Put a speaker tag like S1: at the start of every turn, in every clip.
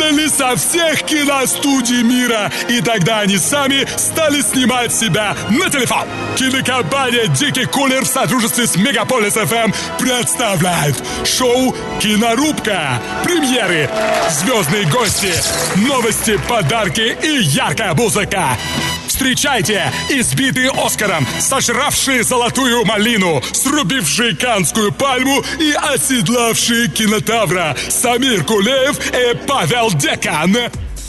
S1: выгнали со всех киностудий мира. И тогда они сами стали снимать себя на телефон. Кинокомпания «Дикий кулер» в сотрудничестве с Мегаполис ФМ представляет шоу «Кинорубка». Премьеры, звездные гости, новости, подарки и яркая музыка. Встречайте избитые Оскаром, сожравшие золотую малину, срубившие канскую пальму и оседлавшие кинотавра Самир Кулеев и Павел Декан.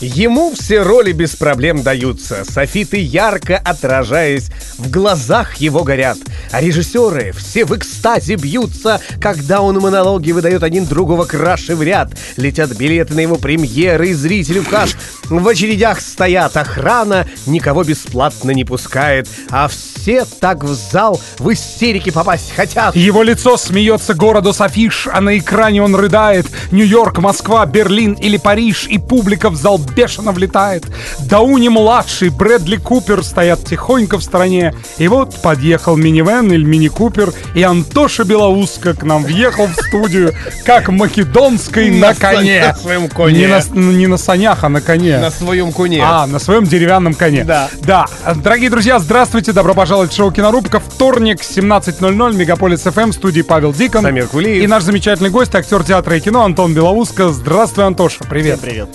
S2: Ему все роли без проблем даются, софиты ярко отражаясь, в глазах его горят, а режиссеры все в экстазе бьются, когда он монологи выдает один другого краше в ряд. Летят билеты на его премьеры, и зрители в каш в очередях стоят, охрана никого бесплатно не пускает, а все так в зал в истерике попасть хотят.
S3: Его лицо смеется городу с афиш, а на экране он рыдает. Нью-Йорк, Москва, Берлин или Париж, и публика в зал бешено влетает. Дауни-младший, Брэдли Купер стоят тихонько в стороне. И вот подъехал минивэн или мини-купер, и Антоша Белоуска к нам въехал в студию, как македонский на коне.
S2: На своем коне.
S3: Не на, не на санях, а на коне.
S2: На своем коне.
S3: А, на своем деревянном коне.
S2: Да.
S3: Да. Дорогие друзья, здравствуйте, добро пожаловать в шоу «Кинорубка». Вторник, 17.00, Мегаполис ФМ, в студии Павел Дикон.
S2: Самир Кулиев.
S3: И наш замечательный гость, актер театра и кино Антон Белоуска. Здравствуй, Антоша, привет.
S4: Привет.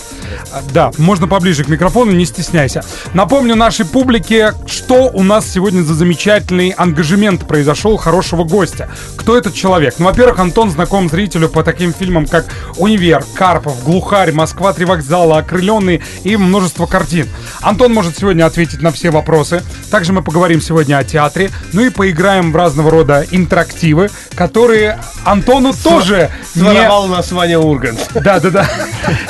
S3: А, Да, можно поближе к микрофону, не стесняйся. Напомню нашей публике, что у нас сегодня за замечательный ангажемент произошел хорошего гостя. Кто этот человек? Ну, во-первых, Антон знаком зрителю по таким фильмам, как «Универ», «Карпов», «Глухарь», «Москва. Три вокзала», «Окрыленный» и множество картин. Антон может сегодня ответить на все вопросы. Также мы поговорим сегодня о театре, ну и поиграем в разного рода интерактивы, которые Антону тоже не...
S2: Своровал у нас Ваня Ургант.
S3: Да, да, да.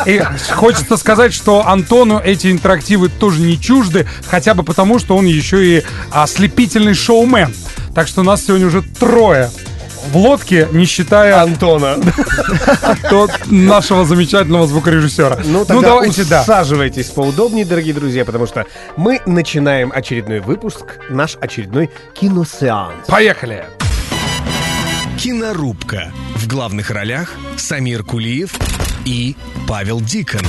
S3: И хочется сказать, что Антону эти интерактивы тоже не чужды, хотя бы потому, что он еще и ослепительный шоумен. Так что нас сегодня уже трое в лодке, не считая
S2: Антона.
S3: тот нашего замечательного звукорежиссера.
S2: Ну, тогда
S3: давайте, да.
S2: усаживайтесь поудобнее, дорогие друзья, потому что мы начинаем очередной выпуск, наш очередной киносеанс.
S3: Поехали!
S5: Кинорубка. В главных ролях Самир Кулиев и Павел Дикон.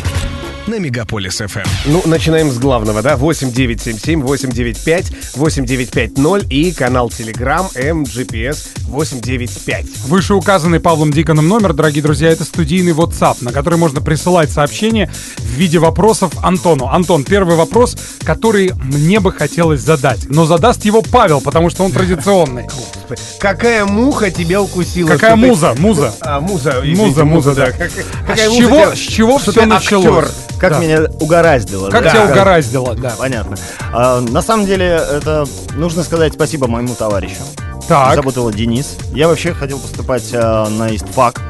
S5: На Мегаполис ФМ.
S2: Ну, начинаем с главного, да? 8977-895-8950 и канал Telegram MGPS 895.
S3: Вышеуказанный Павлом Диконом номер, дорогие друзья, это студийный WhatsApp, на который можно присылать сообщения в виде вопросов Антону. Антон, первый вопрос, который мне бы хотелось задать. Но задаст его Павел, потому что он традиционный.
S2: Какая муха тебя укусила?
S3: Какая муза, муза.
S2: А, муза, извините,
S3: Муза, муза, да.
S2: Как-
S3: А
S2: какая
S3: с
S2: муза
S3: чего,
S2: тебя-
S3: с чего
S2: что
S3: все началось?
S2: актер?
S4: Как
S3: Да.
S4: меня угораздило.
S3: Как
S4: да?
S3: тебя угораздило, да.
S4: Понятно. А, на самом деле, это нужно сказать спасибо моему товарищу.
S3: Так,
S4: Зовут его Денис. Я вообще хотел поступать а, на истфак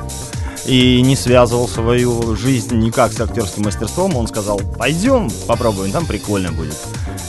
S4: и не связывал свою жизнь никак с актерским мастерством. Он сказал, пойдем попробуем, там прикольно будет.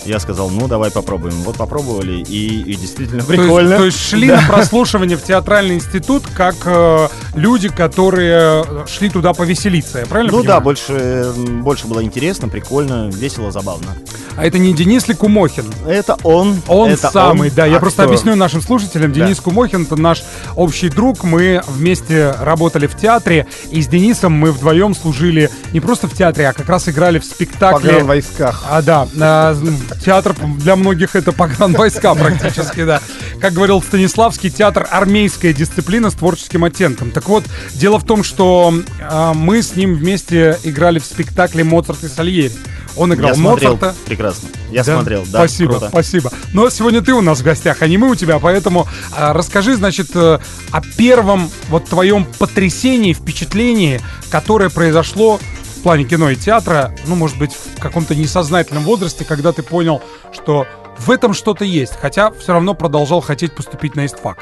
S4: Я сказал, ну давай попробуем. Вот попробовали, и, и действительно
S3: то есть,
S4: прикольно.
S3: то есть шли
S4: Да.
S3: на прослушивание в театральный институт как э, люди, которые э, шли туда повеселиться, я правильно
S4: Ну
S3: понимаю?
S4: да, больше, больше было интересно, прикольно, весело, забавно.
S3: А это не Денис ли Кумохин?
S4: Это он.
S3: Он
S4: это
S3: самый,
S4: он,
S3: да. Я просто
S4: актер.
S3: объясню нашим слушателям. Денис Кумохин это наш общий друг. Мы вместе работали в театре, и с Денисом мы вдвоем служили не просто в театре, а как раз играли в спектакле.
S2: В войсках.
S3: А, да, а, театр для многих это погранвойска практически, да. Как говорил Станиславский, театр армейская дисциплина с творческим оттенком. Так вот, дело в том, что а, мы с ним вместе играли в спектакле «Моцарт и Сальери». Он играл
S4: Я смотрел,
S3: Моцарта.
S4: прекрасно. Я
S3: Да?
S4: смотрел, да,
S3: Спасибо,
S4: круто.
S3: спасибо. Но сегодня ты у нас в гостях, а не мы у тебя, поэтому а, расскажи, значит, э, о первом вот твоем потрясении, впечатлении, которое произошло в плане кино и театра, ну, может быть, в каком-то несознательном возрасте, когда ты понял, что в этом что-то есть, хотя все равно продолжал хотеть поступить на истфак.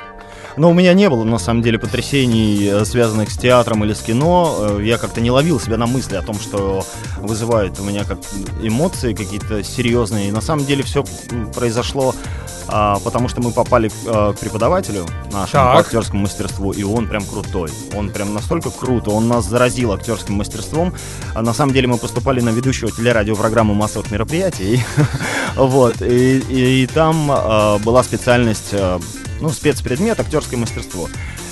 S4: Но у меня не было, на самом деле, потрясений, э, связанных с театром или с кино. Э, Я как-то не ловил себя на мысли о том, что вызывает у меня как эмоции какие-то серьезные. И на самом деле все произошло а, потому что мы попали э, к преподавателю нашему
S3: Так.
S4: по актерскому мастерству, и он прям крутой. Он прям настолько круто, он нас заразил актерским мастерством. А на самом деле мы поступали на ведущего телерадиопрограммы массовых мероприятий. Вот. И, там э, была специальность, ну, спецпредмет актерское мастерство.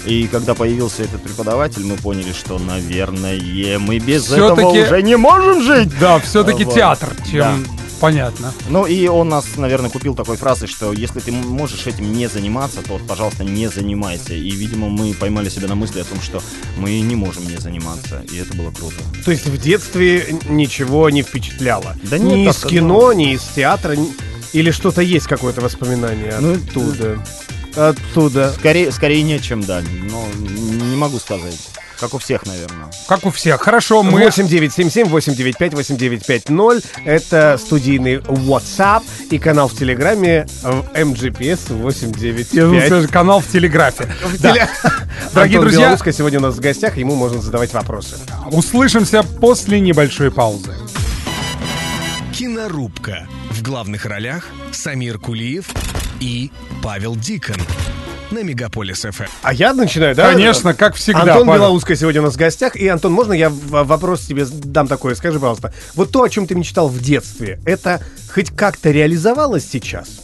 S4: И когда появился этот преподаватель, мы поняли, что, наверное, мы без
S3: Всё-таки-
S4: этого уже не можем жить.
S3: Да, все-таки
S4: Вот.
S3: театр, чем понятно.
S4: Ну и он нас, наверное, купил такой фразой, что если ты можешь этим не заниматься, то, пожалуйста, не занимайся. И, видимо, мы поймали себя на мысли о том, что мы не можем не заниматься. И это было круто.
S2: То есть в детстве ничего не впечатляло?
S4: Да нет,
S2: Ни из кино, ни из театра, ни- или что-то есть какое-то воспоминание
S4: Ну,
S2: оттуда? Оттуда.
S4: Скорее, скорее нет, чем да. Но не могу сказать. Как у всех, наверное.
S3: Как у всех. Хорошо, мы...
S2: 8977-895-8050. Это студийный WhatsApp и канал в Телеграме в MGPS
S3: Я думаю,
S2: 895.
S3: это канал в Телеграфе.
S2: Теле-
S3: Дорогие
S2: Антон
S3: друзья-
S2: Белорусская сегодня у нас в гостях, ему можно задавать вопросы.
S3: Услышимся после небольшой паузы.
S5: Кинорубка. В главных ролях Самир Кулиев и Павел Дикон. На Мегаполис ФМ.
S2: А я начинаю, да?
S3: Конечно, как всегда.
S2: Антон
S3: Павел.
S2: Белоусская сегодня у нас в гостях. И, Антон, можно я вопрос тебе дам такой? Скажи, пожалуйста, вот то, о чем ты мечтал в детстве, это хоть как-то реализовалось сейчас?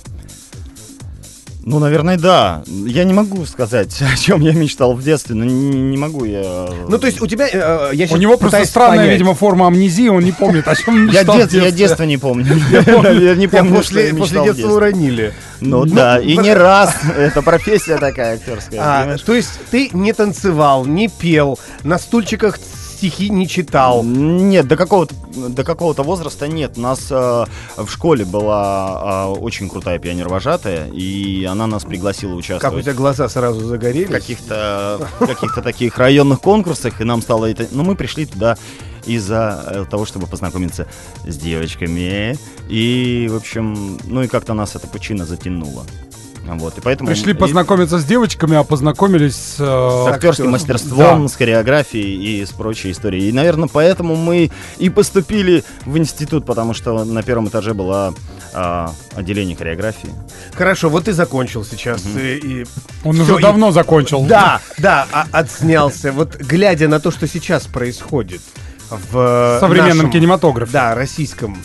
S4: Ну, наверное, да. Я не могу сказать, о чем я мечтал в детстве, но не, не могу я...
S2: Ну, то есть у тебя... э, я
S3: У него просто странная,
S2: понять.
S3: видимо, форма амнезии, он не помнит, о чем
S4: Я,
S3: мечтал в
S4: дет- я детство не помню. Я не помню, что я
S2: после, детства уронили.
S4: Ну да, и не раз. Это профессия такая актерская.
S2: А, то есть ты не танцевал, не пел, на стульчиках стихи не читал.
S4: Нет, до какого-то до какого-то возраста нет. У нас э, в школе была э, очень крутая пионер-вожатая, и она нас пригласила
S2: Как у
S4: участвовать
S2: тебя глаза сразу
S4: в
S2: загорелись.
S4: каких-то каких-то таких районных конкурсах, и нам стало это. Ну, мы пришли туда из-за э, того, чтобы познакомиться с девочками. И, в общем, ну и как-то нас это почина затянуло. Вот, и поэтому...
S3: Пришли
S4: и-
S3: познакомиться с девочками, а познакомились с...
S4: с
S3: э,
S4: актерским мастерством, с хореографией и с прочей историей. И, наверное, поэтому мы и поступили в институт, потому что на первом этаже было а, отделение хореографии.
S2: Хорошо, вот ты закончил сейчас. и- и-
S3: Он
S2: Всё,
S3: уже
S2: и-
S3: давно закончил.
S2: Да, да, а- отснялся. Вот глядя на то, что сейчас происходит в
S3: В современном
S2: нашем-
S3: кинематографе.
S2: Да, российском.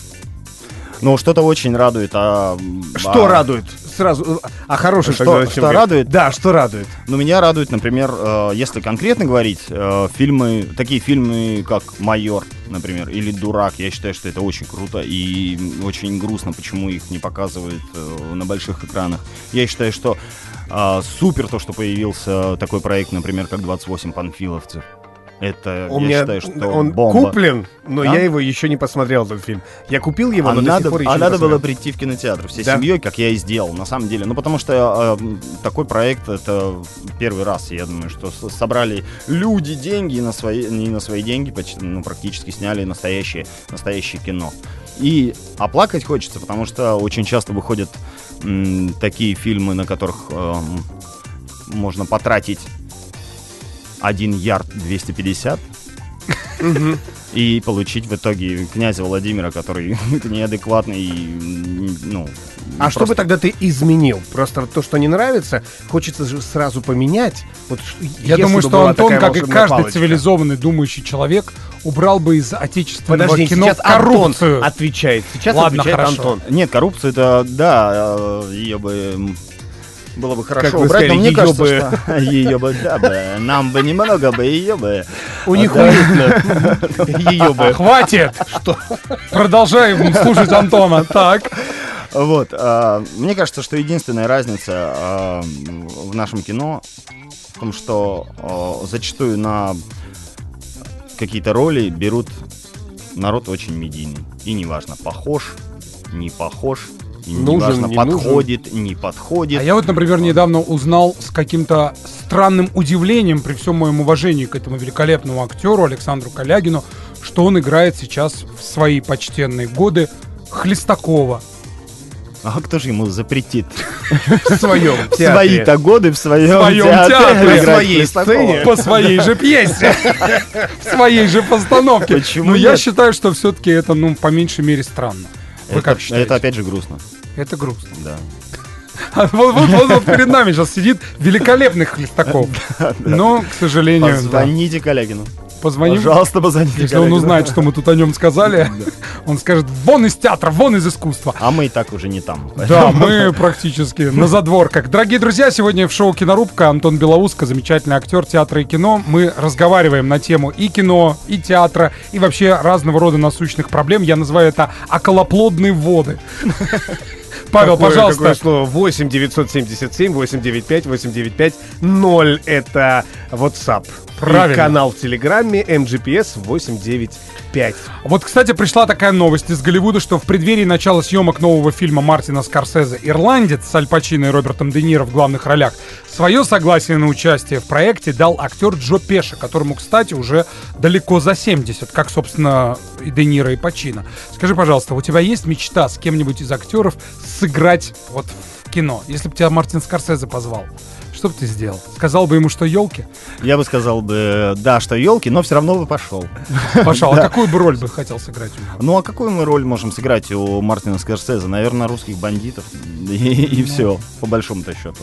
S4: Но что-то очень радует. А,
S2: Что
S4: а,
S2: радует? Сразу. А хороший
S4: Что- что
S2: говорить?
S4: радует?
S2: Да, что радует.
S4: Ну, меня радует, например, э, если конкретно говорить, э, фильмы, такие фильмы, как «Майор», например, или «Дурак», я считаю, что это очень круто и очень грустно, почему их не показывают э, на больших экранах. Я считаю, что э, супер то, что появился такой проект, например, как «28 панфиловцев». Это,
S2: У
S4: я
S2: меня
S4: считаю, что
S2: он
S4: бомба.
S2: куплен, но
S4: Да?
S2: я его еще не посмотрел, этот фильм. Я купил его,
S4: А
S2: но до
S4: надо,
S2: сих пор еще
S4: а
S2: не
S4: надо было прийти в кинотеатр всей
S2: Да.
S4: семьей, как я и сделал, на самом деле. Ну, потому что э, такой проект это первый раз, я думаю, что собрали люди деньги на свои, не на свои деньги, почти, ну, практически сняли настоящее, настоящее кино. И оплакать хочется, потому что очень часто выходят м, такие фильмы, на которых эм, можно потратить один ярд 250 и получить в итоге князя Владимира, который неадекватный и, ну...
S2: А что
S4: просто-
S2: бы тогда ты изменил? Просто то, что не нравится, хочется же сразу поменять. Вот
S3: Я думаю, что Антон, как и каждый
S2: палочка.
S3: цивилизованный думающий человек, убрал бы из отечественного
S2: Подожди,
S3: кино
S2: сейчас
S3: коррупцию.
S2: Антон отвечает. Сейчас
S3: Ладно,
S2: отвечает
S3: хорошо.
S2: Антон.
S4: Нет, коррупцию это, да, ее бы... Было бы хорошо
S2: Как вы
S4: убрать,
S2: сказали,
S4: но мне
S2: её
S4: кажется,
S2: бы.
S4: что... Ее бы, да бы. Нам бы немного бы, ее бы.
S2: У них уютно. Ее бы.
S3: Хватит! Что? Продолжаем слушать Антона. Так.
S4: Вот. а, Мне кажется, что единственная разница а, в нашем кино в том, что а, зачастую на какие-то роли берут народ очень медийный. И неважно, похож, не похож, и
S2: Нужен,
S4: неважно,
S2: не нужен.
S4: подходит, не подходит.
S3: А я вот, например, недавно узнал с каким-то странным удивлением, при всем моем уважении к этому великолепному актеру Александру Калягину, что он играет сейчас в свои почтенные годы Хлестакова.
S4: А кто же ему запретит
S2: В своем
S4: в свои-то годы в своем,
S3: В своем
S4: театре,
S3: театре.
S2: своей сцене.
S3: По своей же пьесе, в своей же постановке.
S4: Почему
S3: Но я считаю, что все-таки это, ну, по меньшей мере странно. Вы
S4: Это,
S3: как считаете?
S4: это опять же грустно,
S3: Это грустно.
S4: да.
S3: А Вот, вот- вот- вот перед нами сейчас сидит великолепный Хлестаков. Но, к сожалению, да.
S4: Позвоните Калягину.
S3: позвоним.
S4: Пожалуйста, позвоните.
S3: Если он узнает, что мы тут о нем сказали, он скажет, вон из театра, вон из искусства.
S4: А мы и так уже не там.
S3: Да, мы практически на задворках. Дорогие друзья, сегодня в шоу «Кинорубка» Антон Белоуско, замечательный актер театра и кино. Мы разговариваем на тему и кино, и театра, и вообще разного рода насущных проблем. Я называю это околоплодные воды. Павел,
S2: Какое-
S3: пожалуйста.
S2: Какое слово? 8 977 895 895 0 это WhatsApp.
S3: Правильно.
S2: И канал в Телеграме MGPS 895.
S3: Вот, кстати, пришла такая новость из Голливуда, что в преддверии начала съемок нового фильма Мартина Скорсезе «Ирландец» с Аль Пачино и Робертом Де Ниро в главных ролях свое согласие на участие в проекте дал актер Джо Пеша, которому, кстати, уже далеко за 70, как, собственно, и Де Ниро, и Пачино. Скажи, пожалуйста, у тебя есть мечта с кем-нибудь из актеров сыграть вот в кино? Если бы тебя Мартин Скорсезе позвал, что бы ты сделал? Сказал бы ему, что елки?
S4: Я бы сказал бы, да, что елки, но все равно бы пошел.
S3: Пошел. А какую бы роль бы хотел сыграть у него?
S4: Ну а какую мы роль можем сыграть у Мартина Скорсезе? Наверное, русских бандитов. И, все, по большому-то счету.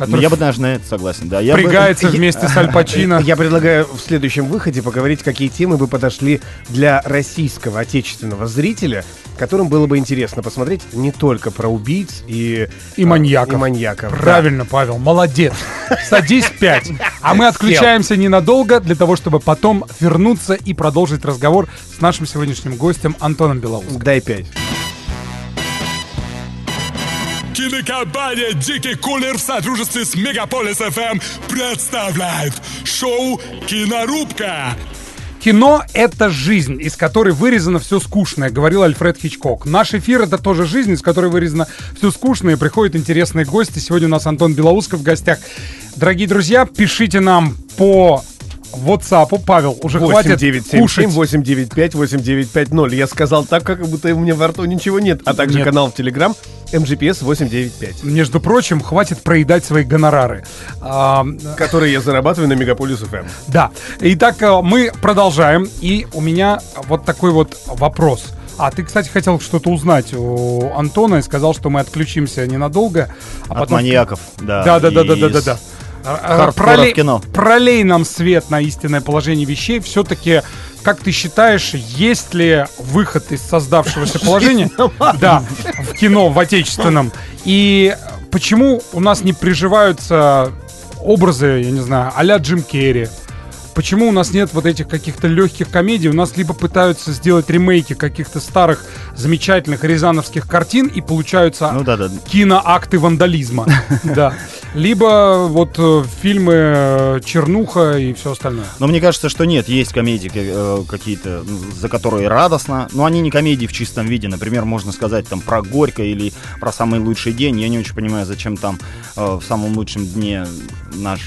S4: Ну,
S3: Который
S4: я бы даже на это согласен, да. Я бы-
S3: впрягается вместе с Аль Пачино.
S2: Я предлагаю в следующем выходе поговорить, какие темы бы подошли для российского отечественного зрителя, которым было бы интересно посмотреть не только про убийц и,
S3: И маньяков.
S2: И маньяков. да.
S3: Правильно, Павел, молодец. Садись пять. А мы отключаемся ненадолго для того, чтобы потом вернуться и продолжить разговор с нашим сегодняшним гостем Антоном Белоусом.
S2: Дай пять.
S1: Кинокомпания «Дикий кулер» в сотрудничестве с Мегаполис ФМ представляет шоу «Кинорубка».
S3: Кино — это жизнь, из которой вырезано все скучное, говорил Альфред Хичкок. Наш эфир — это тоже жизнь, из которой вырезано все скучное, и приходят интересные гости. Сегодня у нас Антон Белоусков в гостях. Дорогие друзья, пишите нам по WhatsApp. Павел, уже хватит
S2: 8977
S3: кушать.
S2: 895 8950. Я сказал так, как будто у меня во рту ничего нет. А также
S3: Нет.
S2: канал в Телеграм MGPS 895,
S3: Между прочим, хватит проедать свои гонорары. А,
S2: который я зарабатываю на Мегаполис ФМ.
S3: да. Итак, э, мы продолжаем. И у меня вот такой вот вопрос. А ты, кстати, хотел что-то узнать у Антона и сказал, что мы отключимся ненадолго. А
S4: От
S3: потом...
S4: маньяков, да.
S3: Да, да, да, да,
S4: и
S3: да, да, да. А, а, пролей-
S4: кино.
S3: Пролей нам свет на истинное положение вещей. Все-таки, как ты считаешь, есть ли выход из создавшегося положения? Да, в кино, в отечественном. И почему у нас не приживаются образы, я не знаю, а-ля Джим Керри? Почему у нас нет вот этих каких-то легких комедий? У нас либо пытаются сделать ремейки каких-то старых замечательных рязановских картин и получаются
S4: Ну да, да.
S3: киноакты вандализма. Да. Либо вот э, фильмы э, Чернуха и все остальное.
S4: Но мне кажется, что нет, есть комедии э, какие-то, за которые радостно, но они не комедии в чистом виде. Например, можно сказать там про Горько или про самый лучший день. Я не очень понимаю, зачем там в самом лучшем дне наш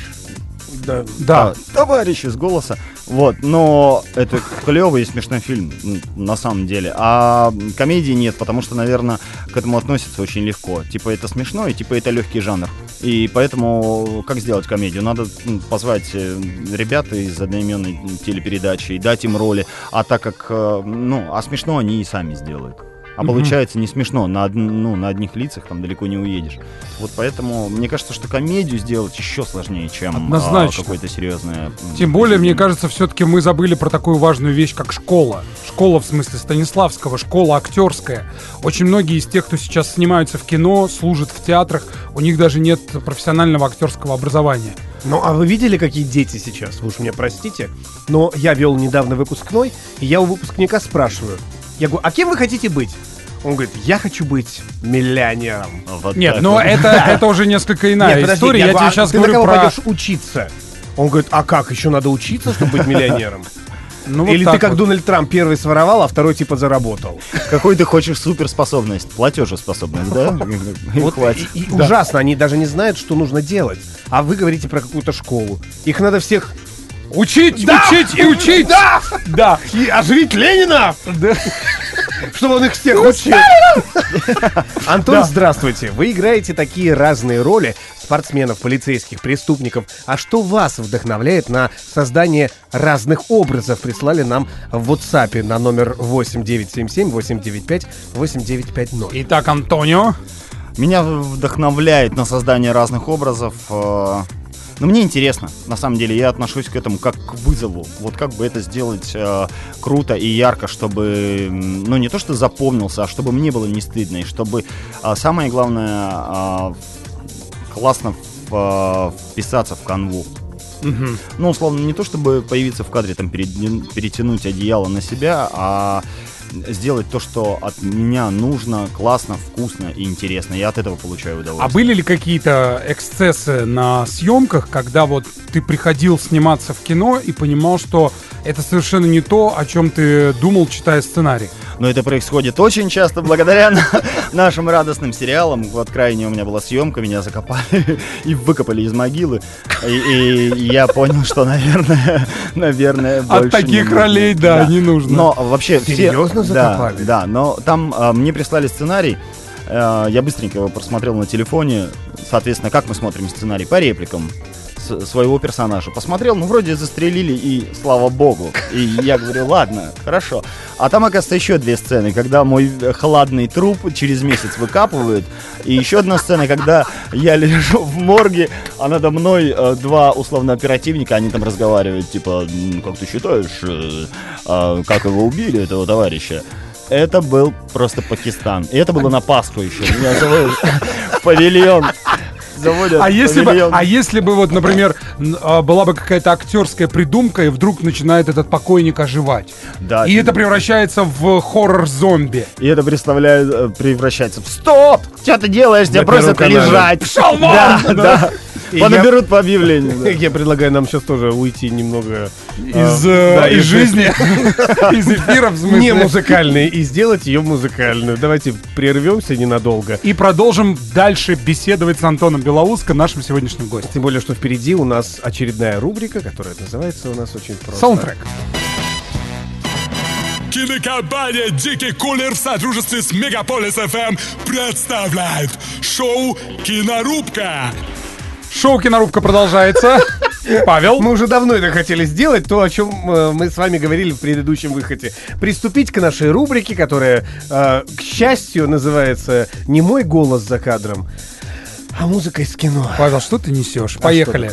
S2: Да.
S3: Да.
S4: а, товарищ из голоса. Вот, но это клевый и смешной фильм, на самом деле. А комедии нет, потому что, наверное, к этому относятся очень легко. Типа это смешно, и типа это легкий жанр. И поэтому как сделать комедию? Надо позвать э, ребят из одноименной телепередачи и дать им роли. А так как, э, ну, а смешно они и сами сделают. А получается не смешно, на, од- ну, на одних лицах там далеко не уедешь. Вот поэтому мне кажется, что комедию сделать еще сложнее, чем а,
S3: Однозначно.
S4: какое-то серьезное.
S3: Тем более, мне кажется, все-таки мы забыли про такую важную вещь, как школа. Школа, в смысле, Станиславского, школа актерская. Очень многие из тех, кто сейчас снимаются в кино, служат в театрах, у них даже нет профессионального актерского образования.
S2: Ну, а вы видели, какие дети сейчас? Вы уж меня простите, но я вел недавно выпускной, и я у выпускника спрашиваю. Я говорю, а кем вы хотите быть? Он говорит, я хочу быть миллионером.
S4: Вот
S3: Нет, но
S4: вот.
S3: это, это уже несколько иная
S2: Нет, подожди,
S3: история. Я,
S2: говорю,
S3: тебе
S2: а
S3: сейчас
S2: ты
S3: говорю
S2: на кого
S3: про...
S2: пойдешь учиться? Он говорит, а как, еще надо учиться, чтобы быть миллионером?
S3: Ну, вот
S2: Или
S3: так
S2: ты как
S3: вот.
S2: Дональд Трамп первый своровал, а второй типа заработал?
S4: Какой ты хочешь суперспособность? Платежеспособность, да?
S2: Вот
S4: хватит.
S2: и- и ужасно, они даже не знают, что нужно делать. А вы говорите про какую-то школу. Их надо всех...
S3: Учить,
S2: Да!
S3: учить и учить!
S2: Да!
S3: Да.
S2: И оживить Ленина! Чтобы он их всех учил. Антон, здравствуйте. Вы играете такие разные роли спортсменов, полицейских, преступников. А что вас вдохновляет на создание разных образов? Прислали нам в WhatsApp на номер 8977 895 8950.
S3: Итак, Антонио.
S4: Меня вдохновляет на создание разных образов э, Но мне интересно, на самом деле, я отношусь к этому как к вызову. Вот как бы это сделать э, круто и ярко, чтобы, ну не то что запомнился, а чтобы мне было не стыдно, и чтобы а, самое главное а, классно а, вписаться в канву. Ну, условно, не то чтобы появиться в кадре, там, перетянуть одеяло на себя, а сделать то, что от меня нужно, классно, вкусно и интересно. Я от этого получаю
S3: А
S4: удовольствие.
S3: были ли какие-то эксцессы на съемках, когда вот ты приходил сниматься в кино и понимал, что это совершенно не то, о чем ты думал, читая сценарий?
S4: Но это происходит очень часто благодаря на- нашим радостным сериалам. Вот крайне у меня была съемка, меня закопали и выкопали из могилы. И, и я понял, что, наверное, наверное,
S3: От
S4: больше не
S3: таких
S4: нужно.
S3: ролей, да, не нужно.
S4: Но вообще все-
S2: Серьезно
S4: да,
S2: закопали?
S4: Да, но там а, мне прислали сценарий. э, я быстренько его просмотрел на телефоне. Соответственно, как мы смотрим сценарий? По репликам своего персонажа. Посмотрел, ну, вроде застрелили, и слава богу. И я говорю, ладно, хорошо. А там, оказывается, еще две сцены, когда мой э, хладный труп через месяц выкапывают. И еще одна сцена, когда я лежу в морге, а надо мной э, два условно оперативника, они там разговаривают, типа, «М, как ты считаешь, э, а, как его убили, этого товарища? Это был просто Пакистан. И это было на Пасху еще. Меня зовут павильон. Заводят
S3: А если, бы, а если бы вот, например, а, была бы какая-то актерская придумка, и вдруг начинает этот покойник оживать.
S4: Да,
S3: и это превращается в хоррор-зомби.
S4: И это представляет, э, превращается в «Стоп! Что ты делаешь? Тебя просят лежать!»
S3: Пошел вон!
S4: Да, да. Понаберут по объявлению.
S2: Я предлагаю нам сейчас тоже уйти немного
S3: Из,
S2: а,
S3: э, из жизни, из эфира, в смысле.
S2: не музыкальной и сделать ее музыкальную. Давайте прервемся ненадолго.
S3: И продолжим дальше беседовать с Антоном Белоуско, нашим сегодняшним гостем.
S2: Тем более, что впереди у нас очередная рубрика, которая называется у нас очень просто.
S3: Саундтрек.
S1: Кинокомпания «Дикий кулер» в сотрудничестве с Мегаполис ФМ представляет шоу «Кинорубка».
S3: Шоу «Кинорубка» продолжается. Павел.
S2: Мы уже давно это хотели сделать, то, о чем э, мы с вами говорили в предыдущем выходе. Приступить к нашей рубрике, которая, э, к счастью, называется «Не мой голос за кадром», а музыка из кино.
S3: Павел, что ты несешь? Поехали.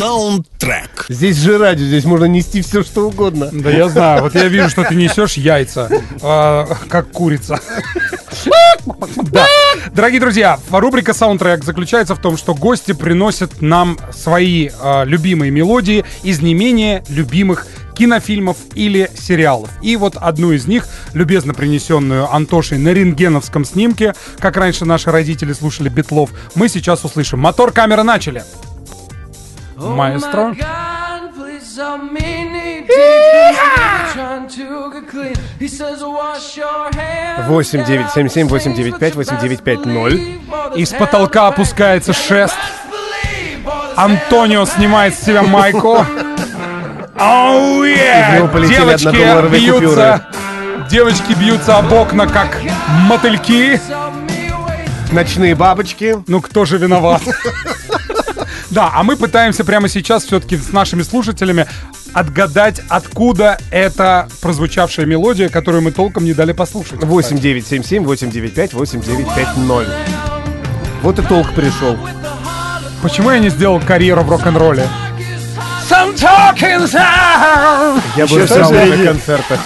S5: Саундтрек.
S2: Здесь же радио, здесь можно нести все, что угодно.
S3: Да я знаю, вот я вижу, что ты несешь яйца, а, как курица. Да. Дорогие друзья, рубрика «Саундтрек» заключается в том, что гости приносят нам свои а, любимые мелодии из не менее любимых кинофильмов или сериалов. И вот одну из них, любезно принесенную Антошей на рентгеновском снимке, как раньше наши родители слушали Битлов, мы сейчас услышим. Мотор, камера, начали. Маэстро.
S2: 8 9 7 7 8 9 5 8 9 5 0.
S3: Из потолка опускается шест. Антонио снимает с себя майку. Оу,
S2: него полетели
S3: Девочки бьются. Девочки бьются об окна, как мотыльки.
S2: Ночные бабочки.
S3: Ну кто же виноват? Да, а мы пытаемся прямо сейчас все-таки с нашими слушателями отгадать, откуда эта прозвучавшая мелодия, которую мы толком не дали послушать.
S2: 8 9 7 7 8 9 5 8 9 5 0. Вот и толк пришел.
S3: Почему я не сделал карьеру в рок-н-ролле?
S2: Я бы
S4: всё
S2: на концертах.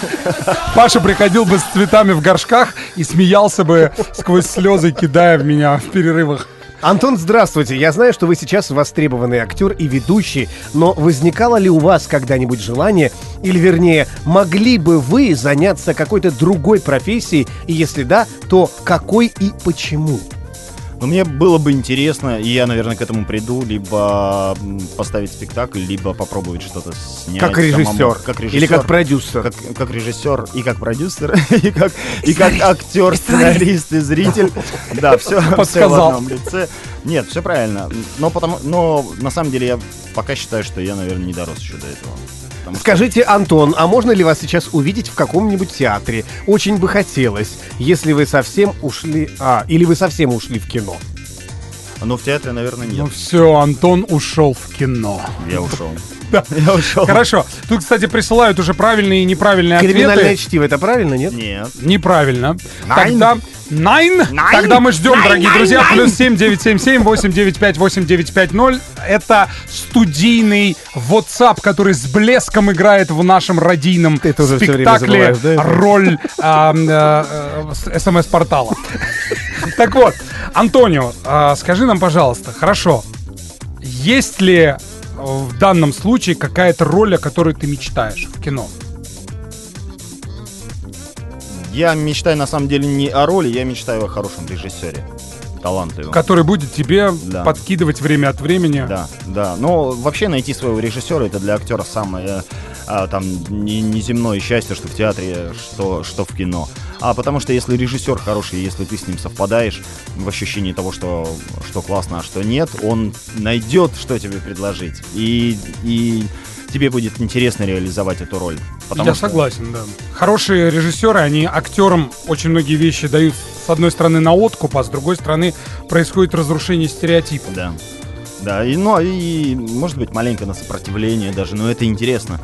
S3: Паша приходил бы с цветами в горшках и смеялся бы сквозь слезы, кидая в меня в перерывах.
S2: Антон, здравствуйте. Я знаю, что вы сейчас востребованный актер и ведущий, но возникало ли у вас когда-нибудь желание, или вернее, могли бы вы заняться какой-то другой профессией, и если да, то какой и почему?
S4: Но мне было бы интересно, и я, наверное, к этому приду, либо поставить спектакль, либо попробовать что-то снять.
S2: Как
S4: самому.
S2: режиссер.
S4: Как режиссер.
S2: Или как продюсер.
S4: как, как режиссер и как продюсер, и как, и как актер, сценарист и зритель. Да, все, все в одном лице. Нет, все правильно. Но, потому, но на самом деле я пока считаю, что я, наверное, не дорос еще до этого. Потому что-
S2: Скажите, Антон, а можно ли вас сейчас увидеть в каком-нибудь театре? Очень бы хотелось, если вы совсем ушли... А, или вы совсем ушли в кино.
S4: Но в театре, наверное, нет.
S3: Ну все, Антон ушел в кино.
S4: Я ушел. Я ушел.
S3: Хорошо. Тут, кстати, присылают уже правильные и неправильные
S2: Криминальное
S3: ответы.
S2: чтиво, это правильно, нет?
S4: Нет.
S3: Неправильно.
S4: Найн.
S3: Найн? Тогда мы ждем, дорогие друзья. Плюс 7 977 895 8950. Это студийный WhatsApp, который с блеском играет в нашем радийном
S2: Ты время
S3: спектакле
S2: да,
S3: роль а, а, а, смс-портала. Так вот, Антонио, а, скажи нам, пожалуйста, хорошо, есть ли в данном случае какая-то роль, о которой ты мечтаешь в кино?
S4: Я мечтаю на самом деле не о роли, я мечтаю о хорошем режиссере. Талантливом.
S3: Который будет тебе
S4: Да.
S3: подкидывать время от времени.
S4: Да, да. Но вообще найти своего режиссера это для актера самое а, там не- неземное счастье, что в театре, что, что в кино. А потому что если режиссер хороший, если ты с ним совпадаешь в ощущении того, что, что классно, а что нет, он найдет, что тебе предложить. И, и тебе будет интересно реализовать эту роль. Потому
S3: Я
S4: что-
S3: согласен, да. Хорошие режиссеры, они актерам очень многие вещи дают с одной стороны на откуп, а с другой стороны происходит разрушение стереотипов.
S4: Да. Да, и, ну, и может быть маленько на сопротивление даже, но это интересно.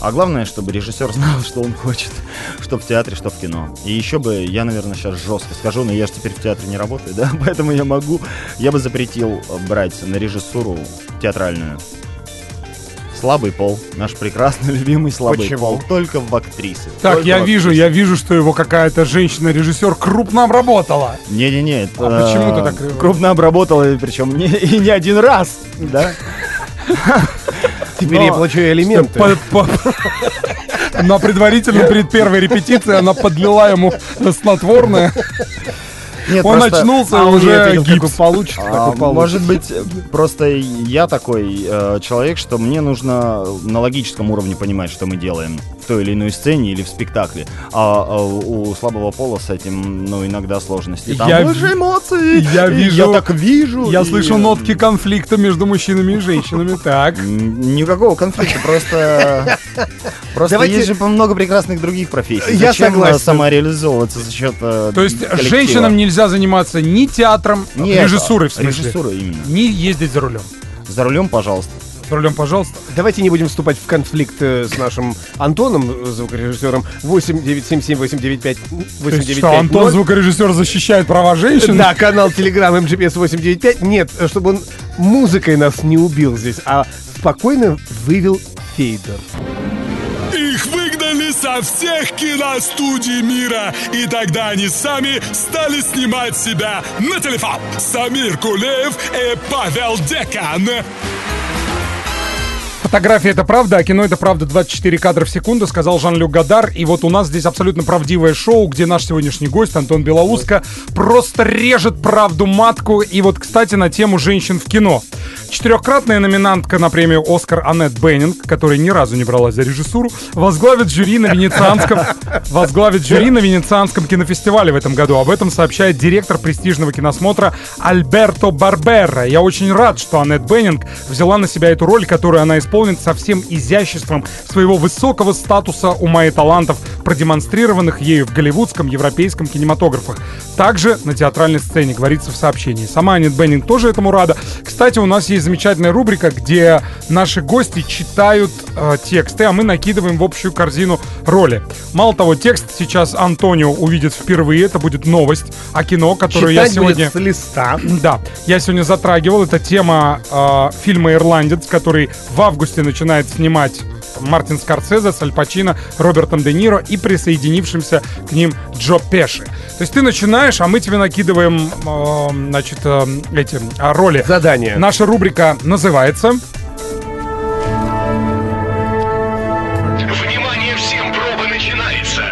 S4: А главное, чтобы режиссер знал, что он хочет, что в театре, что в кино. И еще бы, я, наверное, сейчас жестко скажу, но я же теперь в театре не работаю, да, поэтому я могу, я бы запретил брать на режиссуру театральную. Слабый пол, наш прекрасный любимый слабый
S2: Почему?
S4: пол, только в актрисы.
S3: Так,
S4: Только
S3: я вижу, я вижу, что его какая-то женщина-режиссер крупно обработала.
S4: Не-не-не, это,
S3: А почему ты так, э,
S4: крупно обработал, причем не, и не один раз, да?
S2: Теперь я получу элементы.
S3: На предварительно перед первой репетицией она подлила ему снотворное.
S4: Нет,
S3: Он
S4: просто-
S3: очнулся,
S2: А
S3: уже
S2: не ответил,
S3: гипс.
S2: получит,
S4: А,
S2: получит.
S4: может быть, просто я такой э, человек, что мне нужно на логическом уровне понимать, что мы делаем в той или иной сцене или в спектакле. А, а у у слабого пола с этим, ну, иногда сложности. Там
S3: Я
S4: больше эмоций.
S3: я вижу-
S4: Я так вижу.
S3: Я
S4: и-
S3: слышу нотки конфликта между мужчинами и женщинами. Так.
S4: Никакого конфликта, просто... Просто
S2: Давайте-
S4: есть же много прекрасных других профессий.
S2: Я
S4: Зачем,
S2: согласен.
S4: самореализовываться за счет э,
S3: То есть
S4: коллектива?
S3: женщинам нельзя заниматься ни театром,
S4: Нет,
S3: режиссурой в смысле,
S4: Режиссурой именно.
S3: ни ездить за рулем.
S4: За рулем, пожалуйста.
S3: За рулем, пожалуйста.
S2: Давайте не будем вступать в конфликт э, с нашим Антоном, э, звукорежиссером. 8 977 895
S3: То есть
S2: 895
S3: что, Антон, звукорежиссер, защищает права женщин?
S2: Да, канал Telegram MGPS 895. Нет, э, чтобы он музыкой нас не убил здесь, а спокойно вывел фейдер.
S1: Их выгнали со всех киностудий мира, и тогда они сами стали снимать себя на телефон. Самир Кулеев и Павел Декан.
S3: Фотография это правда, а кино это правда 24 кадра в секунду, сказал Жан-Люк Гадар. И вот у нас здесь абсолютно правдивое шоу, где наш сегодняшний гость Антон Белоуска просто режет правду матку. И вот, кстати, на тему женщин в кино. Четырехкратная номинантка на премию «Оскар» Аннет Беннинг, которая ни разу не бралась за режиссуру, возглавит жюри на Венецианском, возглавит жюри на Венецианском кинофестивале в этом году. Об этом сообщает директор престижного киносмотра Альберто Барбера. Я очень рад, что Аннет Беннинг взяла на себя эту роль, которую она исполнит со всем изяществом своего высокого статуса ума и талантов, продемонстрированных ею в голливудском, европейском кинематографах. Также на театральной сцене, говорится в сообщении. Сама Аннет Беннинг тоже этому рада. Кстати, у нас есть замечательная рубрика, где наши гости читают э, тексты, а мы накидываем в общую корзину роли. Мало того, текст сейчас Антонио увидит впервые, это будет новость о кино, которую я
S2: Читать
S3: сегодня...
S2: будет с листа.
S3: Да, я сегодня затрагивал. Это тема э, фильма «Ирландец», который в августе начинает снимать Мартин Скорсезе с Аль Пачино, Робертом Де Ниро и присоединившимся к ним Джо Пеши. То есть ты начинаешь, а мы тебе накидываем, э, значит, э, эти э, роли.
S2: Задание.
S3: Наша рубрика называется
S6: Внимание всем, проба начинается.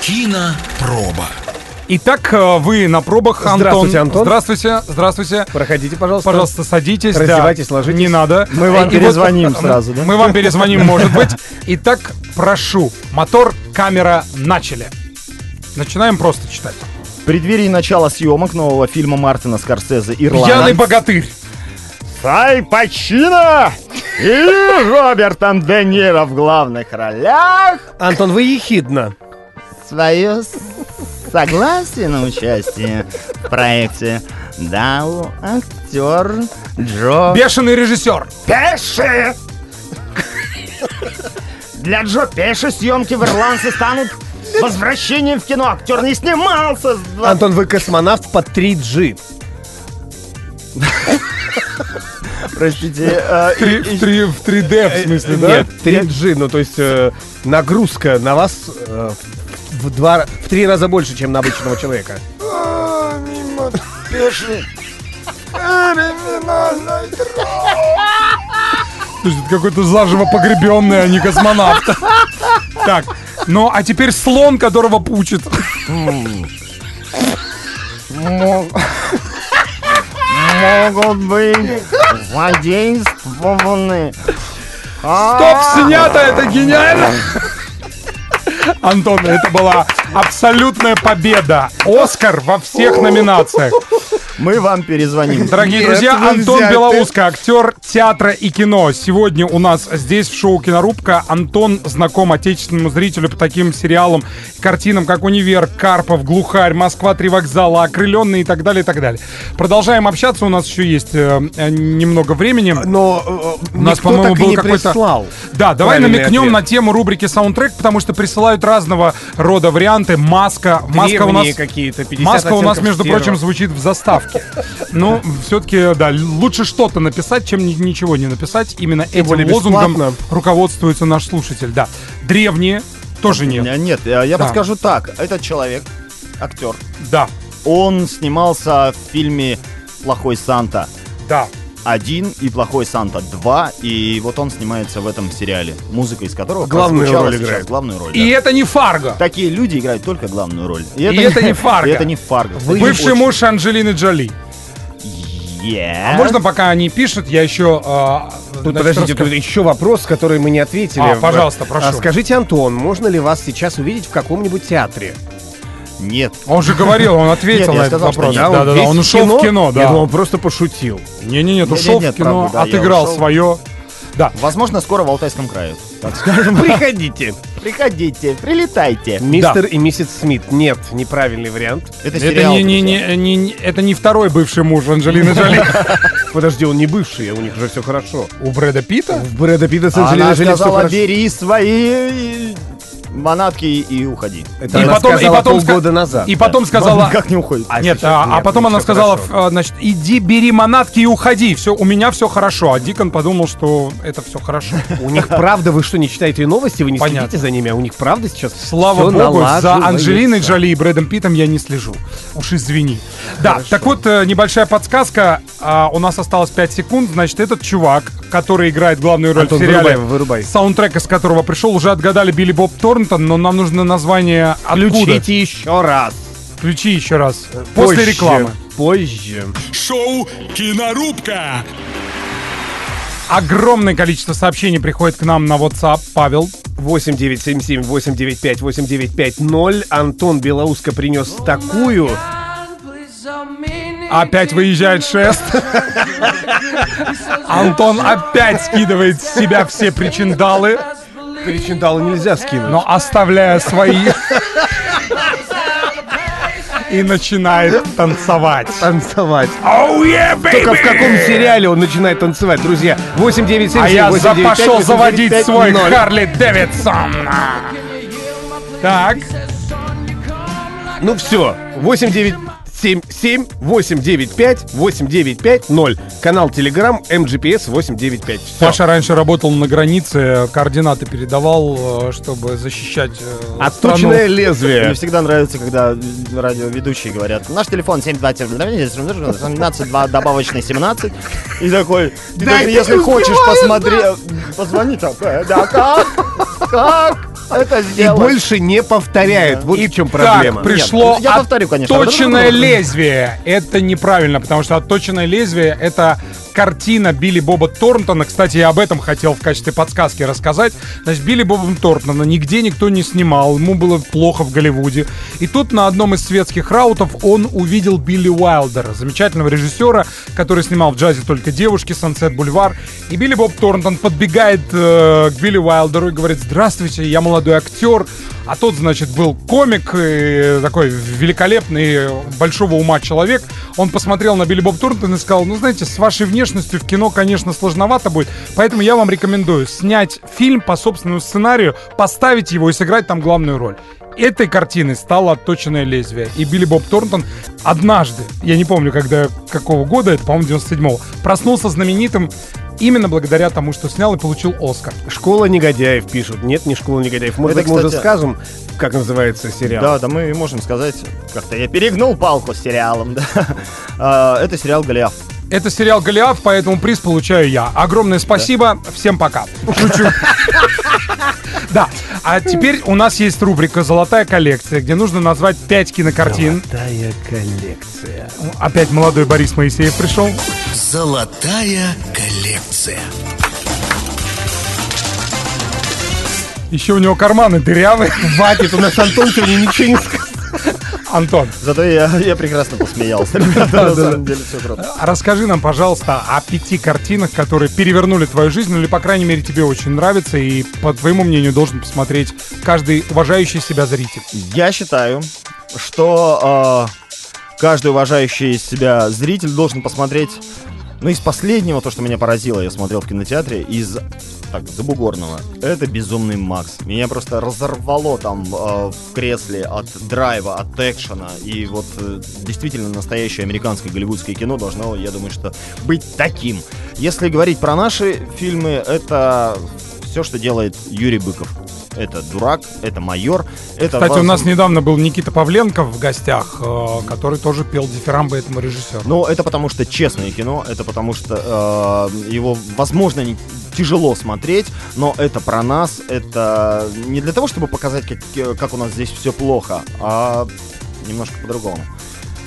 S5: Кинопроба.
S3: Итак, э, вы на пробах, Антон.
S2: Здравствуйте, Антон.
S3: Здравствуйте, здравствуйте.
S2: Проходите, пожалуйста.
S3: Пожалуйста, садитесь.
S2: Раздевайтесь,
S3: да.
S2: ложитесь.
S3: Не надо.
S4: Мы вам
S3: И вот,
S4: перезвоним
S3: э,
S4: сразу, да?
S3: Мы вам перезвоним, может быть. Итак, прошу. Мотор, камера, начали. Начинаем просто читать.
S4: В преддверии начала съемок нового фильма Мартина Скорсезе «Ирландец»
S3: Пьяный богатырь.
S4: с Аль Пачино и Робертом Де Ниро в главных ролях
S2: Антон, вы ехидно.
S4: свое согласие на участие в проекте дал актер Джо
S3: Бешеный режиссер.
S4: Пеши. Для Джо Пеши съемки в Ирландце станут возвращением в кино. Актер не снимался с два-
S2: Антон, вы космонавт под 3G.
S4: Простите. э,
S3: В три- в три- в 3D, в смысле, да?
S2: Нет, 3G, ну то есть э, нагрузка на вас э, в, два, в три раза больше, чем на обычного человека.
S3: То есть это какой-то заживо погребенный, а не космонавт. Так, ну а теперь слон, которого пучит.
S4: Могут быть задействованы.
S3: Стоп, снято, это гениально! Антон, это была абсолютная победа. Оскар во всех номинациях.
S4: Мы вам перезвоним.
S3: Дорогие
S2: Нет,
S3: друзья, Антон
S2: ты-
S3: Белоуско, актер театра и кино. Сегодня у нас здесь в шоу «Кинорубка». Антон знаком отечественному зрителю по таким сериалам, картинам, как «Универ», «Карпов», «Глухарь», «Москва. Три вокзала», «Окрыленные» и так далее, и так далее. Продолжаем общаться, у нас еще есть э, э, немного времени.
S2: Но э,
S3: У нас,
S2: никто
S3: по-моему,
S2: так и
S3: был
S2: не
S3: какой-то...
S2: прислал.
S3: Да, давай намекнем
S2: ответ.
S3: на тему рубрики «Саундтрек», потому что присылают разного рода варианты. Маска. Маска у нас...
S2: Какие-то, 50
S3: Маска у нас, между
S2: серого.
S3: прочим, звучит в заставке. Ну, все-таки, да, лучше что-то написать, чем ни- ничего не написать. Именно этим
S2: более
S3: лозунгом
S2: бесплатно.
S3: руководствуется наш слушатель. Да. Древние тоже нет.
S4: Э, Нет, я я
S3: Да.
S4: подскажу так. Этот человек, актер,
S3: Да,
S4: он снимался в фильме «Плохой Санта».
S3: да.
S4: Один и плохой Санта 2, и вот он снимается в этом сериале, музыка из которого
S2: Главную роль
S4: сейчас,
S2: играет.
S4: главную роль.
S3: И
S4: да.
S3: это не Фарго.
S4: Такие люди играют только главную роль.
S3: И это не Фарго.
S4: И это не Фарго. Кстати,
S3: Бывший
S4: очень-
S3: муж Анджелины Джоли.
S4: Yes.
S3: А можно, пока они пишут, я еще... а,
S2: Тут,
S3: значит,
S2: подождите, тут еще вопрос, который мы не ответили.
S3: А, пожалуйста, прошу.
S2: А, Скажите, Антон, можно ли вас сейчас увидеть в каком-нибудь театре?
S4: Нет.
S3: Он же говорил, он ответил
S4: Нет, я
S3: на этот
S4: сказал,
S3: вопрос. Да, да, да, он ушел в кино,
S2: Я
S3: да.
S2: думал, он просто пошутил.
S3: Не-не-нет,
S4: Нет,
S3: ушел
S4: нет,
S3: в кино,
S4: правда, да, я
S3: отыграл
S4: ушел.
S3: свое. Да.
S4: Возможно, скоро в Алтайском крае.
S2: Приходите.
S4: Приходите, прилетайте.
S2: Мистер и миссис Смит. Нет, неправильный вариант.
S4: Это
S3: Это
S4: сериал.
S3: не, не,
S4: друзья.
S3: не, не- это не второй бывший муж Анджелины Джоли.
S2: Подожди, он не бывший, у них же все хорошо.
S3: У Брэда Питта?
S2: В Брэда Питта с
S4: Она
S2: Анджелиной Джоли все
S4: сказала,
S2: хорошо.
S4: бери свои манатки и уходи.
S2: Это
S3: И
S2: она
S3: потом- и
S2: сказала
S3: потом ска-
S2: полгода назад.
S3: И потом сказала...
S4: Как не уходит?
S2: А
S3: Нет, а, а
S2: нет,
S3: потом
S2: у
S3: она сказала,
S2: хорошо.
S3: э, значит, иди бери манатки и уходи. Все, у меня все хорошо. А Дикон подумал, что это все хорошо.
S2: У них правда, вы что, не читаете новости, вы не следите за ними, а у них правда сейчас
S3: Слава богу, за. Анджелиной Джоли и Брэдом Питтом я не слежу. Уж извини. Да, так вот, э, небольшая подсказка. А, у нас осталось 5 секунд. Значит, этот чувак, который играет главную роль в сериале, саундтрек из которого пришел, уже отгадали Билли Боб Торнтон, но нам нужно название откуда.
S2: Включите еще раз.
S3: Включи еще раз. После
S2: Позже,
S3: рекламы.
S2: Позже.
S1: Шоу «Кинорубка».
S3: Огромное количество сообщений приходит к нам на WhatsApp. Павел,
S2: 8977-895-8950. Антон Белоуско принес такую.
S3: опять выезжает шест. Антон опять скидывает с себя все причиндалы,
S2: Причиндала нельзя скинуть.
S3: но оставляя свои. И начинает танцевать.
S2: Танцевать.
S3: Oh yeah,
S2: Только в
S3: baby!
S2: каком сериале он начинает танцевать, друзья? 8977
S3: А я за
S2: 895
S3: пошел заводить
S2: 895
S3: свой
S2: 0.
S3: Харли Дэвидсон. Так,
S2: Ну все, 8977 895 895 0. Канал Телеграм МГПС 895. Всё.
S3: Паша раньше работал на границе, координаты передавал, э, чтобы защищать э,
S2: Отточенное
S4: Мне
S2: лезвие.
S4: всегда нравится, когда радиоведущие говорят, наш телефон 727 17 добавочный 17. И такой, если хочешь посмотреть, позвони такая, да как? Как это
S2: И
S4: сделать?
S2: больше не повторяет. Вот
S3: И
S2: в чем
S3: так,
S2: проблема.
S3: пришло
S4: Нет, я повторю, конечно.
S3: отточенное лезвие. Это неправильно, потому что отточенное лезвие — это картина Билли Боба Торнтона. Кстати, я об этом хотел в качестве подсказки рассказать. Значит, Билли Боба Торнтона нигде никто не снимал, ему было плохо в Голливуде. И тут на одном из светских раутов он увидел Билли Уайлдера, замечательного режиссера, который снимал в джазе только девушки, Сансет Бульвар. И Билли Боб Торнтон подбегает э, к Билли Уайлдеру и говорит, здравствуйте, я молодой актер, а тот, значит, был комик, такой великолепный, большого ума человек. Он посмотрел на Билли Боб Торнтон и сказал, ну, знаете, с вашей внешностью в кино, конечно, сложновато будет, поэтому я вам рекомендую снять фильм по собственному сценарию, поставить его и сыграть там главную роль этой картины стало отточенное лезвие. И Билли Боб Торнтон однажды, я не помню, когда, какого года, это, по-моему, 97-го, проснулся знаменитым именно благодаря тому, что снял и получил Оскар.
S2: Школа негодяев пишут. Нет, не школа негодяев. Может
S4: Это,
S2: быть, мы уже
S4: кстати-
S2: скажем, как называется сериал?
S4: Да, да, мы можем сказать, как-то я перегнул палку с сериалом, да. А, Это сериал «Голиаф».
S3: Это сериал «Голиаф», поэтому приз получаю я. Огромное спасибо, всем пока. Шучу. Да, а теперь у нас есть рубрика «Золотая коллекция», где нужно назвать 5 кинокартин.
S2: Золотая коллекция.
S3: Опять молодой Борис Моисеев пришел.
S5: Золотая коллекция.
S3: Еще у него карманы дырявые.
S2: Хватит, у нас Антон сегодня ничего не сказал.
S3: Антон,
S4: Зато я, я прекрасно посмеялся. На самом деле все круто.
S3: а расскажи нам, пожалуйста, о пяти картинах, которые перевернули твою жизнь, ну или, по крайней мере, тебе очень нравятся, и, по твоему мнению, должен посмотреть каждый уважающий себя зритель.
S4: Я считаю, что э, каждый уважающий себя зритель должен посмотреть, ну, из последнего, то, что меня поразило, я смотрел в кинотеатре, из так, Забугорного. Это «Безумный Макс». Меня просто разорвало там э, в кресле от драйва, от экшена. И вот э, действительно настоящее американское голливудское кино должно, я думаю, что быть таким. Если говорить про наши фильмы, это все, что делает Юрий Быков. Это «Дурак», это «Майор», это...
S3: Кстати, у
S4: воз-
S3: нас недавно был Никита Павленко в гостях, э, который тоже пел дифирамбы этому режиссеру.
S4: Ну, это потому что честное кино, это потому что э, его, возможно, не тяжело смотреть, но это про нас, это не для того, чтобы показать, как, как у нас здесь все плохо, а немножко по-другому.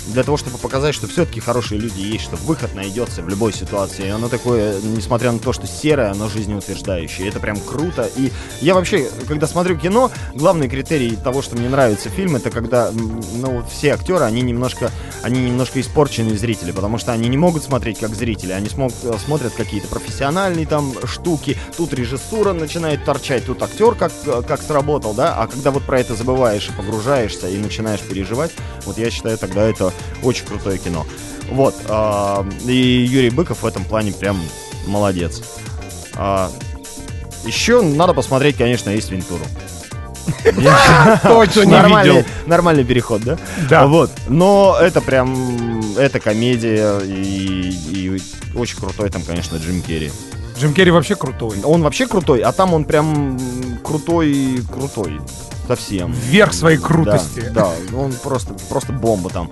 S4: Для того, чтобы показать, что все-таки хорошие люди есть, что выход найдется в любой ситуации. И оно такое, несмотря на то, что серое, оно жизнеутверждающее. Это прям круто. И я вообще, когда смотрю кино, главный критерий того, что мне нравится фильм, это когда, ну, все актеры, они немножко, они немножко испорченные зрители, потому что они не могут смотреть как зрители, они смог- смотрят какие-то профессиональные там штуки, тут режиссура начинает торчать, тут актер как, как сработал, да, а когда вот про это забываешь и погружаешься и начинаешь переживать, вот я считаю, тогда это очень крутое кино. Вот, а, и Юрий Быков в этом плане прям молодец. А, еще надо посмотреть, конечно, есть Вентуру.
S2: Точно не
S4: нормальный,
S2: видел.
S4: нормальный переход, да?
S3: Да.
S4: Вот. Но это прям, это комедия и, и очень крутой там, конечно, Джим Керри.
S3: Джим Керри вообще крутой.
S4: Он вообще крутой, а там он прям крутой, крутой. Совсем.
S3: Вверх своей крутости.
S4: Да, да, он просто, просто бомба там.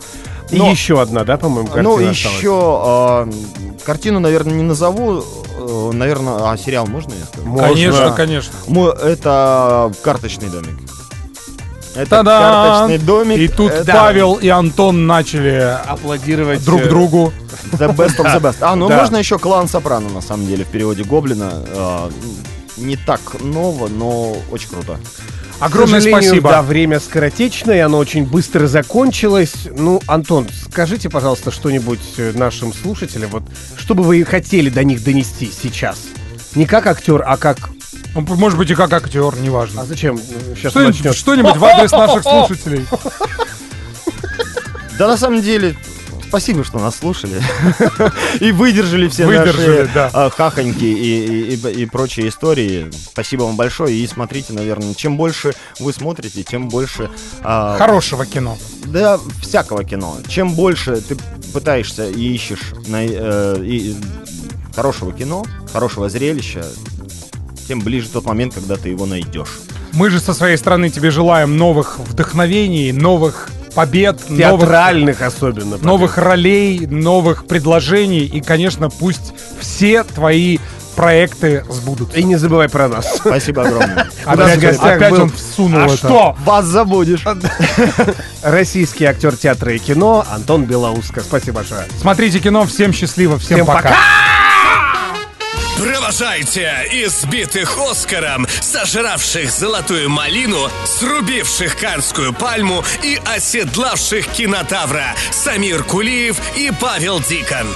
S2: И
S4: Но-
S2: еще одна, да, по-моему, картина
S4: ну,
S2: осталась?
S4: еще э, картину, наверное, не назову. э, наверное, а сериал можно я скажу?
S2: Можно.
S3: Конечно, конечно.
S4: Мо- Это карточный домик. Это
S3: Та-дам!
S4: карточный домик.
S3: И тут
S4: это
S3: Павел и Антон начали
S2: Аплодировать
S3: друг
S2: э,
S3: другу.
S4: The best of the best. А, ну
S2: Да.
S4: можно еще клан Сопрано, на самом деле, в переводе Гоблина. Э, Не так ново, но очень круто.
S3: Огромное спасибо.
S2: Да, время скоротечное, оно очень быстро закончилось. Ну, Антон, скажите, пожалуйста, что-нибудь э, нашим слушателям, вот, что бы вы хотели до них донести сейчас? Не как актер, а как...
S3: Ну, Может быть, и как актер,
S2: А
S3: неважно.
S2: зачем? Сейчас
S3: Что-нибудь, что-нибудь в адрес наших слушателей.
S4: Да, на самом деле, спасибо, что нас слушали. И выдержали все
S3: Выдержали,
S4: наши
S3: да.
S4: а, хахоньки и, и- и- и прочие истории. Спасибо вам большое. И смотрите, наверное, чем больше вы смотрите, тем больше... а,
S3: Хорошего кино.
S4: Да, всякого кино. Чем больше ты пытаешься и ищешь на- э, и- хорошего кино, хорошего зрелища, тем ближе тот момент, когда ты его найдешь.
S3: Мы же со своей стороны тебе желаем новых вдохновений, новых побед, новых,
S2: Театральных особенно.
S3: новых ролей, новых предложений. И, конечно, пусть все твои проекты сбудутся.
S2: И не забывай про нас.
S4: Спасибо огромное.
S2: У нас в
S3: Опять,
S2: гостях
S3: опять
S2: был-
S3: он всунул
S2: А
S3: это.
S2: что?
S4: Вас забудешь.
S2: Российский актер театра и кино Антон Белоуско. Спасибо большое.
S3: Смотрите кино. Всем счастливо. Всем,
S2: Всем
S3: пока.
S2: пока.
S5: Провожайте избитых Оскаром, сожравших золотую малину, срубивших Канскую пальму и оседлавших кинотавра Самир Кулиев и Павел Дикон.